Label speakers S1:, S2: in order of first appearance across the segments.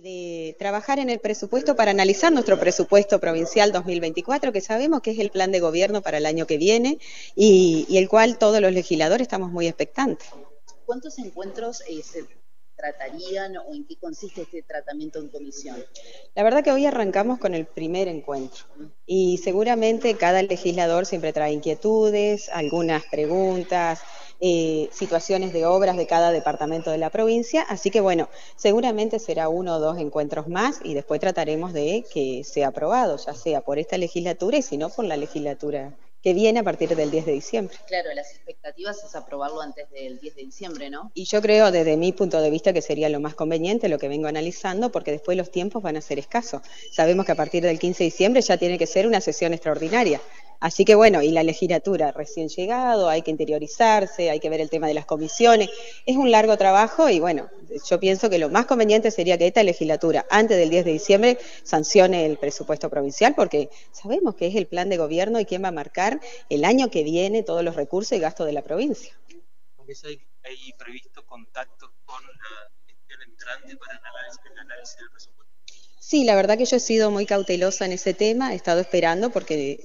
S1: y de trabajar en el presupuesto para analizar nuestro presupuesto provincial 2024, que sabemos que es el plan de gobierno para el año que viene y, y el cual todos los legisladores estamos muy expectantes.
S2: ¿Cuántos encuentros eh, se tratarían o en qué consiste este tratamiento en comisión?
S1: La verdad que hoy arrancamos con el primer encuentro y seguramente cada legislador siempre trae inquietudes, algunas preguntas, eh, situaciones de obras de cada departamento de la provincia, así que bueno, seguramente será uno o dos encuentros más y después trataremos de que sea aprobado, ya sea por esta legislatura y si no por la legislatura que viene a partir del 10 de diciembre.
S2: Claro, las expectativas es aprobarlo antes del 10 de diciembre, ¿no?
S1: Y yo creo desde mi punto de vista que sería lo más conveniente lo que vengo analizando porque después los tiempos van a ser escasos. Sabemos que a partir del 15 de diciembre ya tiene que ser una sesión extraordinaria. Así que bueno, y la legislatura recién llegado, hay que interiorizarse, hay que ver el tema de las comisiones. Es un largo trabajo y bueno, yo pienso que lo más conveniente sería que esta legislatura, antes del 10 de diciembre, sancione el presupuesto provincial porque sabemos que es el plan de gobierno y quién va a marcar el año que viene todos los recursos y gastos de la provincia.
S3: ¿Hay, hay previsto contacto con la gestión entrante para el análisis del presupuesto?
S1: Sí, la verdad que yo he sido muy cautelosa en ese tema, he estado esperando porque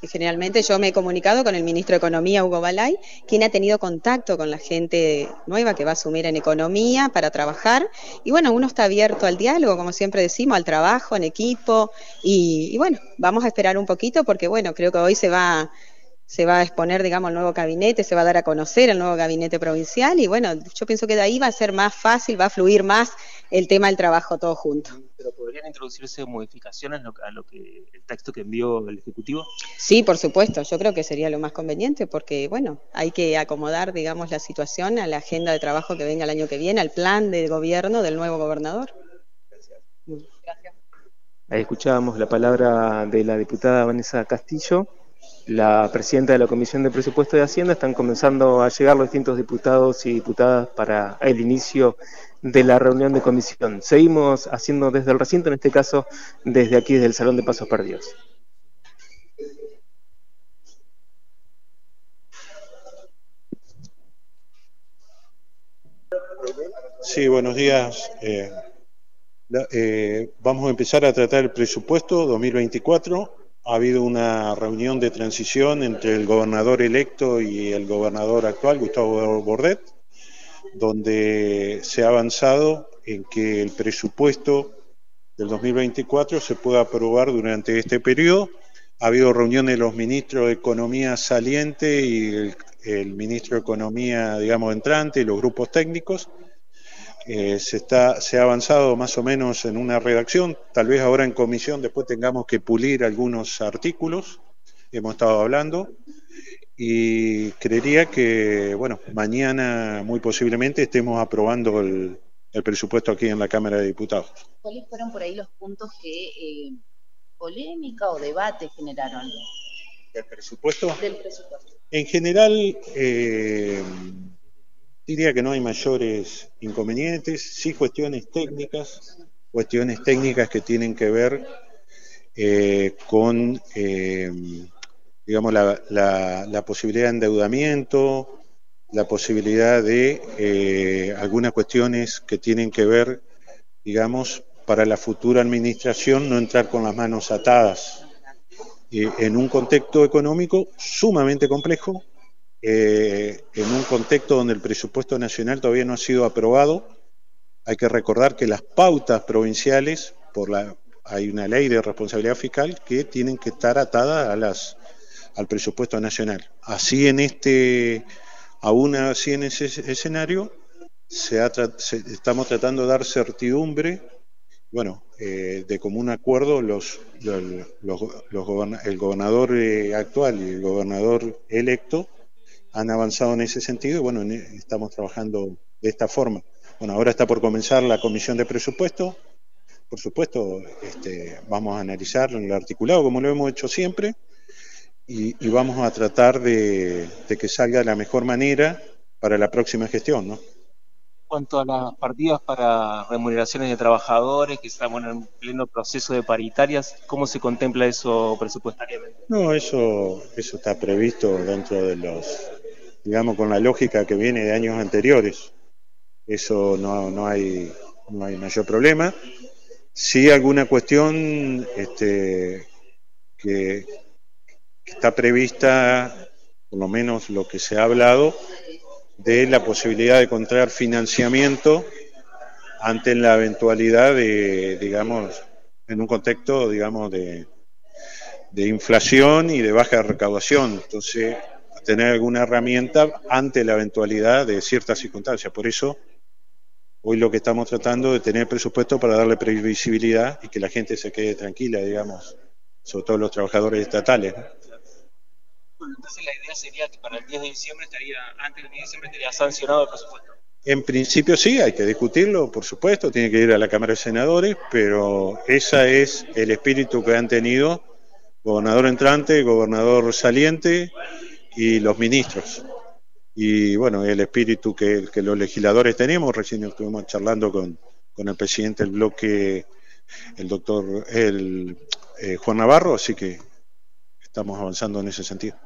S1: generalmente yo me he comunicado con el ministro de Economía, Hugo Balay, quien ha tenido contacto con la gente nueva que va a asumir en economía para trabajar. Y bueno, uno está abierto al diálogo, como siempre decimos, al trabajo en equipo. Y, y bueno, vamos a esperar un poquito porque bueno, creo que hoy se va se va a exponer, digamos, el nuevo gabinete, se va a dar a conocer el nuevo gabinete provincial y bueno, yo pienso que de ahí va a ser más fácil, va a fluir más el tema del trabajo todo junto.
S3: ¿Pero podrían introducirse modificaciones a lo que el texto que envió el Ejecutivo?
S1: Sí, por supuesto, yo creo que sería lo más conveniente porque, bueno, hay que acomodar, digamos, la situación a la agenda de trabajo que venga el año que viene, al plan de gobierno del nuevo gobernador.
S3: Gracias. Gracias. Ahí escuchábamos la palabra de la diputada Vanessa Castillo la presidenta de la Comisión de Presupuesto de Hacienda, están comenzando a llegar los distintos diputados y diputadas para el inicio de la reunión de comisión. Seguimos haciendo desde el recinto, en este caso desde aquí, desde el Salón de Pasos Perdidos.
S4: Sí, buenos días. Eh, eh, vamos a empezar a tratar el presupuesto 2024 ha habido una reunión de transición entre el gobernador electo y el gobernador actual, Gustavo Bordet, donde se ha avanzado en que el presupuesto del 2024 se pueda aprobar durante este periodo. Ha habido reuniones de los ministros de Economía saliente y el, ministro de Economía, digamos, entrante y los grupos técnicos. Eh, se, está, se ha avanzado más o menos en una redacción, tal vez ahora en comisión después tengamos que pulir algunos artículos, hemos estado hablando, y creería que, bueno, mañana muy posiblemente estemos aprobando el, presupuesto aquí en la Cámara de Diputados.
S2: ¿Cuáles fueron por ahí los puntos que eh, polémica o debate generaron?
S4: ¿Del presupuesto?
S2: Del presupuesto.
S4: En general, eh, Diría que no hay mayores inconvenientes, sí cuestiones técnicas, cuestiones técnicas que tienen que ver eh, con, eh, digamos, la, posibilidad de endeudamiento, la posibilidad de eh, algunas cuestiones que tienen que ver, digamos, para la futura administración no entrar con las manos atadas en un contexto económico sumamente complejo, eh, en un contexto donde el presupuesto nacional todavía no ha sido aprobado. Hay que recordar que las pautas provinciales, por la, hay una ley de responsabilidad fiscal que tienen que estar atadas a las, al presupuesto nacional. Así en este, aún así en ese escenario, se estamos tratando de dar certidumbre, bueno, eh, de común acuerdo los, los, el gobernador eh, actual y el gobernador electo han avanzado en ese sentido y bueno, e, estamos trabajando de esta forma. Bueno, ahora está por comenzar la comisión de presupuesto. Por supuesto, este, vamos a analizar el articulado como lo hemos hecho siempre y, vamos a tratar de, que salga de la mejor manera para la próxima gestión, ¿no?
S3: cuanto a las partidas para remuneraciones de trabajadores, que estamos en pleno proceso de paritarias, ¿cómo se contempla eso presupuestariamente?
S4: No, eso, eso está previsto dentro de los digamos, con la lógica que viene de años anteriores. Eso no, no, hay, no hay mayor problema. Sí, alguna cuestión este, que, está prevista, por lo menos lo que se ha hablado, de la posibilidad de encontrar financiamiento ante la eventualidad de, digamos, en un contexto, digamos, de, de inflación y de baja recaudación. Entonces, tener alguna herramienta ante la eventualidad de ciertas circunstancias. Por eso, hoy lo que estamos tratando de tener presupuesto para darle previsibilidad y que la gente se quede tranquila, digamos, sobre todo los trabajadores estatales.
S3: Entonces la idea sería que para el 10 de diciembre estaría, antes del 10 de diciembre estaría sancionado el presupuesto.
S4: En principio sí, hay que discutirlo, por supuesto, tiene que ir a la Cámara de Senadores, pero ese es el espíritu que han tenido gobernador entrante, gobernador saliente y los ministros. Y bueno, el espíritu que, los legisladores tenemos, recién estuvimos charlando con, el presidente del bloque, el doctor el, eh, Juan Navarro, así que estamos avanzando en ese sentido.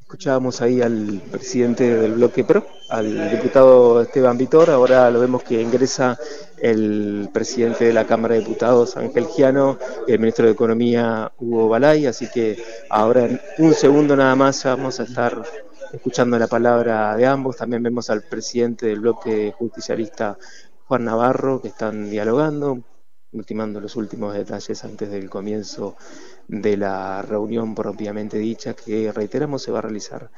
S3: Escuchábamos ahí al presidente del bloque PRO, al diputado Esteban Vitor, ahora lo vemos que ingresa el presidente de la Cámara de Diputados, Ángel Giano, el ministro de Economía, Hugo Balay, así que ahora en un segundo nada más vamos a estar escuchando la palabra de ambos. También vemos al presidente del bloque justicialista, Juan Navarro, que están dialogando, ultimando los últimos detalles antes del comienzo de la reunión propiamente dicha que reiteramos se va a realizar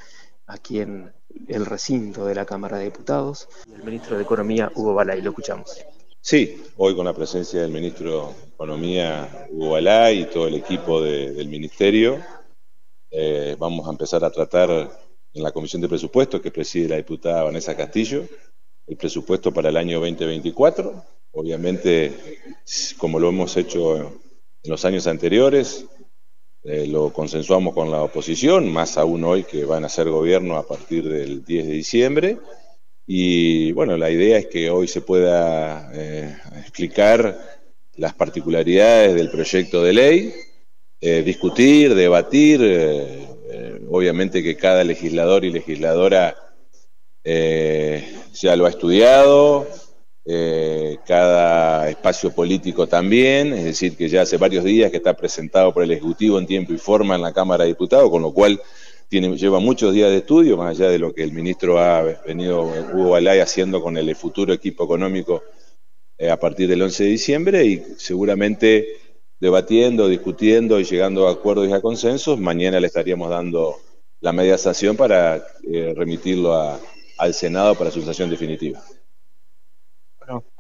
S3: aquí en el recinto de la Cámara de Diputados. El ministro de Economía, Hugo Balay, lo escuchamos.
S5: Sí, hoy con la presencia del ministro de Economía, Hugo Balay, y todo el equipo del ministerio, eh, vamos a empezar a tratar en la Comisión de Presupuestos que preside la diputada Vanessa Castillo el presupuesto para el año 2024. Obviamente, como lo hemos hecho en los años anteriores, eh, lo consensuamos con la oposición, más aún hoy que van a ser gobierno a partir del 10 de diciembre. Y bueno, la idea es que hoy se pueda eh, explicar las particularidades del proyecto de ley, eh, discutir, debatir, obviamente que cada legislador y legisladora ya lo ha estudiado, eh, cada espacio político también, es decir, que ya hace varios días que está presentado por el Ejecutivo en tiempo y forma en la Cámara de Diputados, con lo cual tiene, lleva muchos días de estudio, más allá de lo que el ministro ha venido, Hugo Balay, haciendo con el futuro equipo económico eh, a partir del 11 de diciembre y seguramente debatiendo, discutiendo y llegando a acuerdos y a consensos, mañana le estaríamos dando la media sanción para eh, remitirlo al Senado para su sanción definitiva.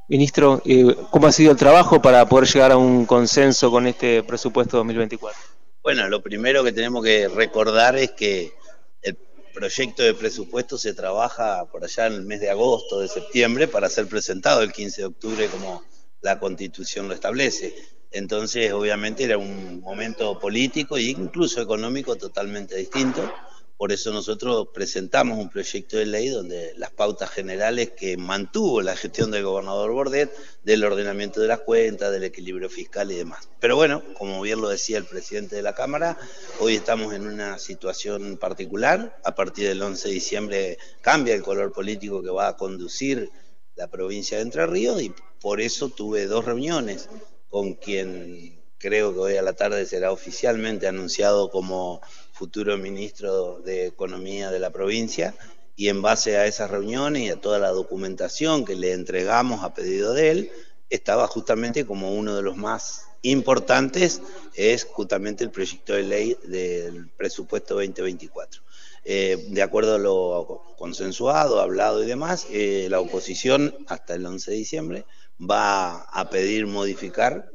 S3: Ministro, eh, ¿cómo ha sido el trabajo para poder llegar a un consenso con este presupuesto 2024?
S6: Bueno, lo primero que tenemos que recordar es que el proyecto de presupuesto se trabaja por allá en el mes de agosto, de septiembre, para ser presentado el 15 de octubre como la constitución lo establece. Entonces, obviamente, era un momento político e incluso económico totalmente distinto por eso nosotros presentamos un proyecto de ley donde las pautas generales que mantuvo la gestión del gobernador Bordet, del ordenamiento de las cuentas, del equilibrio fiscal y demás. Pero bueno, como bien lo decía el presidente de la Cámara, hoy estamos en una situación particular. A partir del 11 de diciembre cambia el color político que va a conducir la provincia de Entre Ríos y por eso tuve dos reuniones con quien creo que hoy a la tarde será oficialmente anunciado como futuro ministro de Economía de la provincia, y en base a esas reuniones y a toda la documentación que le entregamos a pedido de él, estaba justamente como uno de los más importantes, es justamente el proyecto de ley del presupuesto 2024. Eh, de acuerdo a lo consensuado, hablado y demás, eh, la oposición hasta el 11 de diciembre va a pedir modificar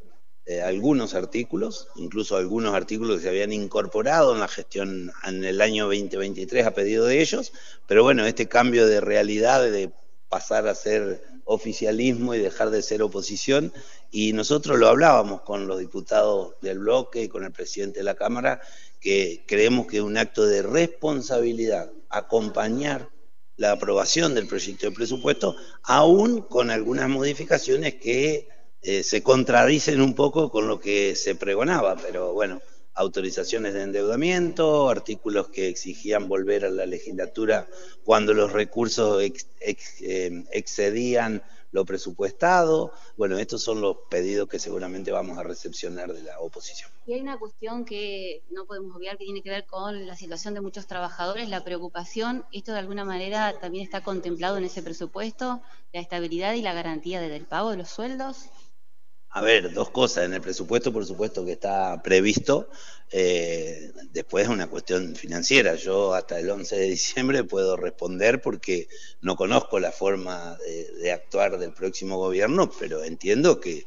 S6: eh, algunos artículos, incluso algunos artículos que se habían incorporado en la gestión en el año 2023 a pedido de ellos, pero bueno, este cambio de realidad de pasar a ser oficialismo y dejar de ser oposición, y nosotros lo hablábamos con los diputados del bloque y con el presidente de la Cámara, que creemos que es un acto de responsabilidad acompañar la aprobación del proyecto de presupuesto, aún con algunas modificaciones que eh, se contradicen un poco con lo que se pregonaba, pero bueno, autorizaciones de endeudamiento, artículos que exigían volver a la legislatura cuando los recursos eh, excedían lo presupuestado. Bueno, estos son los pedidos que seguramente vamos a recepcionar de la oposición.
S7: Y hay una cuestión que no podemos obviar que tiene que ver con la situación de muchos trabajadores, la preocupación. ¿Esto de alguna manera también está contemplado en ese presupuesto? ¿La estabilidad y la garantía del pago de los sueldos?
S6: A ver, dos cosas. En el presupuesto, por supuesto, que está previsto. Eh, después es una cuestión financiera. Yo hasta el 11 de diciembre puedo responder porque no conozco la forma de, actuar del próximo gobierno, pero entiendo que,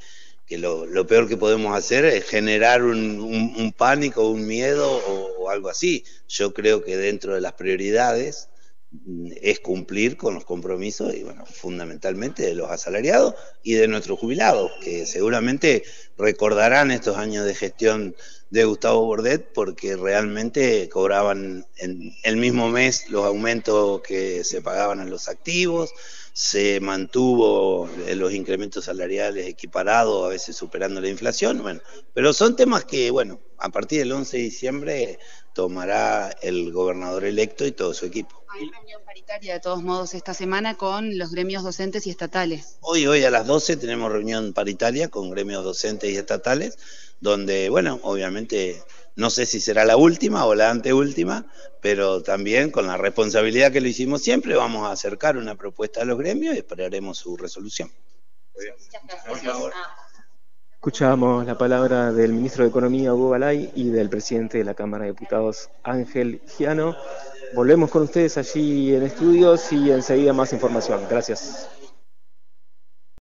S6: lo, peor que podemos hacer es generar un, pánico, un miedo o algo así. Yo creo que dentro de las prioridades es cumplir con los compromisos y bueno, fundamentalmente de los asalariados y de nuestros jubilados, que seguramente recordarán estos años de gestión de Gustavo Bordet porque realmente cobraban en el mismo mes los aumentos que se pagaban a los activos, se mantuvo los incrementos salariales equiparados, a veces superando la inflación, bueno, pero son temas que, bueno, a partir del 11 de diciembre tomará el gobernador electo y todo su equipo.
S7: Hay reunión paritaria de todos modos esta semana con los gremios docentes y estatales.
S6: Hoy, hoy a las 12 tenemos reunión paritaria con gremios docentes y estatales, donde, bueno, obviamente no sé si será la última o la anteúltima, pero también con la responsabilidad que lo hicimos siempre, vamos a acercar una propuesta a los gremios y esperaremos su resolución.
S3: Por favor. Escuchamos la palabra del ministro de Economía, Hugo Balay, y del presidente de la Cámara de Diputados, Ángel Giano. Volvemos con ustedes allí en estudios y enseguida más información. Gracias.